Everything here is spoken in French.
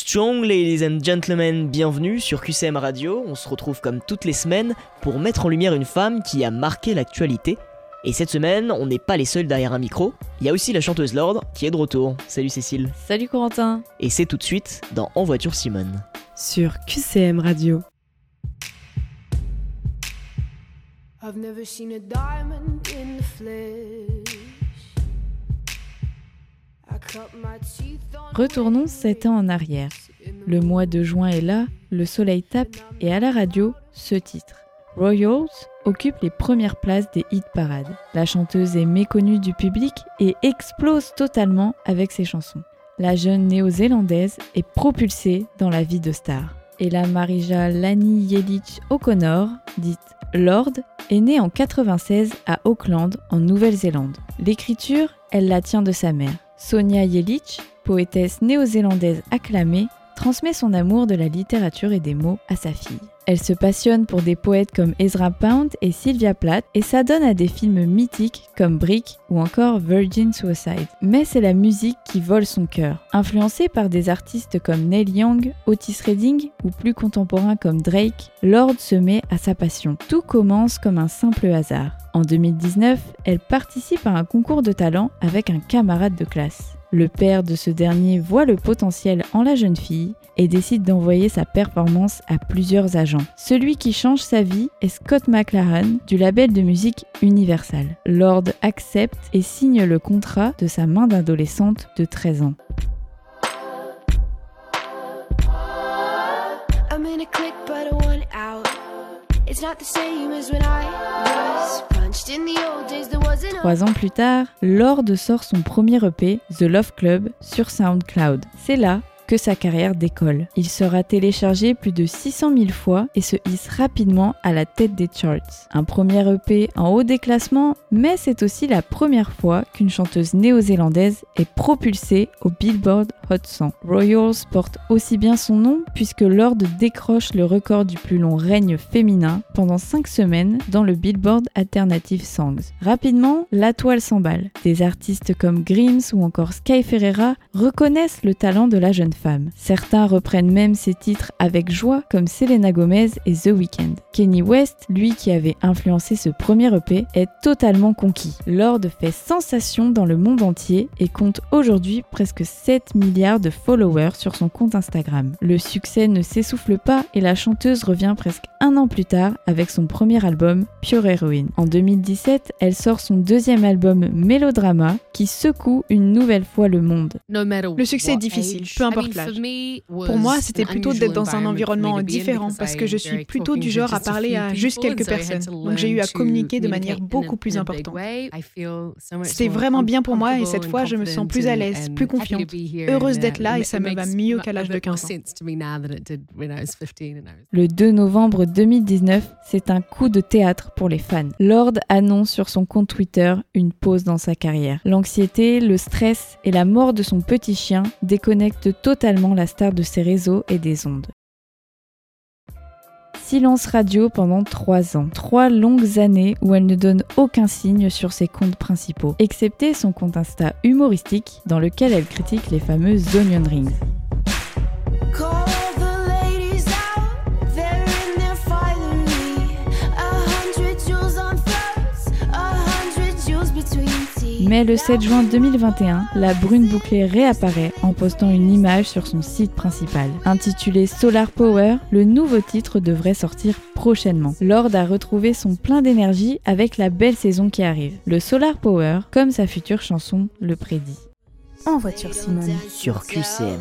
Strong ladies and gentlemen, bienvenue sur QCM Radio. On se retrouve comme toutes les semaines pour mettre en lumière une femme qui a marqué l'actualité. Et cette semaine, on n'est pas les seuls derrière un micro. Il y a aussi la chanteuse Lord qui est de retour. Salut Cécile. Salut Corentin. Et c'est tout de suite dans En voiture Simone. Sur QCM Radio. Retournons sept ans en arrière. Le mois de juin est là, le soleil tape et à la radio, ce titre. Royals occupe les premières places des hit parades. La chanteuse est méconnue du public et explose totalement avec ses chansons. La jeune néo-zélandaise est propulsée dans la vie de star. Et la Marija Lani Yelich O'Connor, dite Lord, est née en 96 à Auckland, en Nouvelle-Zélande. L'écriture, elle la tient de sa mère. Sonia Yelich, poétesse néo-zélandaise acclamée, transmet son amour de la littérature et des mots à sa fille. Elle se passionne pour des poètes comme Ezra Pound et Sylvia Plath et s'adonne à des films mythiques comme Brick ou encore Virgin Suicide. Mais c'est la musique qui vole son cœur. Influencée par des artistes comme Neil Young, Otis Redding ou plus contemporains comme Drake, Lord se met à sa passion. Tout commence comme un simple hasard. En 2019, elle participe à un concours de talent avec un camarade de classe. Le père de ce dernier voit le potentiel en la jeune fille et décide d'envoyer sa performance à plusieurs agents. Celui qui change sa vie est Scott McLaren du label de musique Universal. Lord accepte et signe le contrat de sa main d'adolescente de 13 ans. Trois ans plus tard, Lord sort son premier EP, The Love Club, sur SoundCloud. C'est là que sa carrière décolle. Il sera téléchargé plus de 600 000 fois et se hisse rapidement à la tête des charts. Un premier EP en haut des classements, mais c'est aussi la première fois qu'une chanteuse néo-zélandaise est propulsée au Billboard Hot 100. Royals porte aussi bien son nom puisque Lord décroche le record du plus long règne féminin pendant 5 semaines dans le Billboard Alternative Songs. Rapidement, la toile s'emballe. Des artistes comme Grims ou encore Sky Ferreira reconnaissent le talent de la jeune femme. Certains reprennent même ses titres avec joie comme Selena Gomez et The Weeknd. Kenny West, lui qui avait influencé ce premier EP, est totalement conquis. Lord fait sensation dans le monde entier et compte aujourd'hui presque 7 milliards de followers sur son compte Instagram. Le succès ne s'essouffle pas et la chanteuse revient presque un an plus tard avec son premier album Pure Heroine. En 2017, elle sort son deuxième album Mélodrama qui secoue une nouvelle fois le monde. Le succès est difficile, peu importe pour moi, c'était plutôt d'être dans un environnement différent parce que je suis plutôt du genre à parler à juste quelques personnes. Donc j'ai eu à communiquer de manière beaucoup plus importante. C'était vraiment bien pour moi et cette fois, je me sens plus à l'aise, plus confiante, heureuse d'être là et ça me va mieux qu'à l'âge de 15 ans. Le 2 novembre 2019, c'est un coup de théâtre pour les fans. Lord annonce sur son compte Twitter une pause dans sa carrière. L'anxiété, le stress et la mort de son petit chien déconnectent totalement la star de ses réseaux et des ondes. Silence radio pendant trois ans. Trois longues années où elle ne donne aucun signe sur ses comptes principaux, excepté son compte Insta humoristique dans lequel elle critique les fameuses onion rings. Mais le 7 juin 2021, la brune bouclée réapparaît en postant une image sur son site principal. Intitulé Solar Power, le nouveau titre devrait sortir prochainement. Lord a retrouvé son plein d'énergie avec la belle saison qui arrive. Le Solar Power, comme sa future chanson le prédit. En voiture Simone. Sur QCM.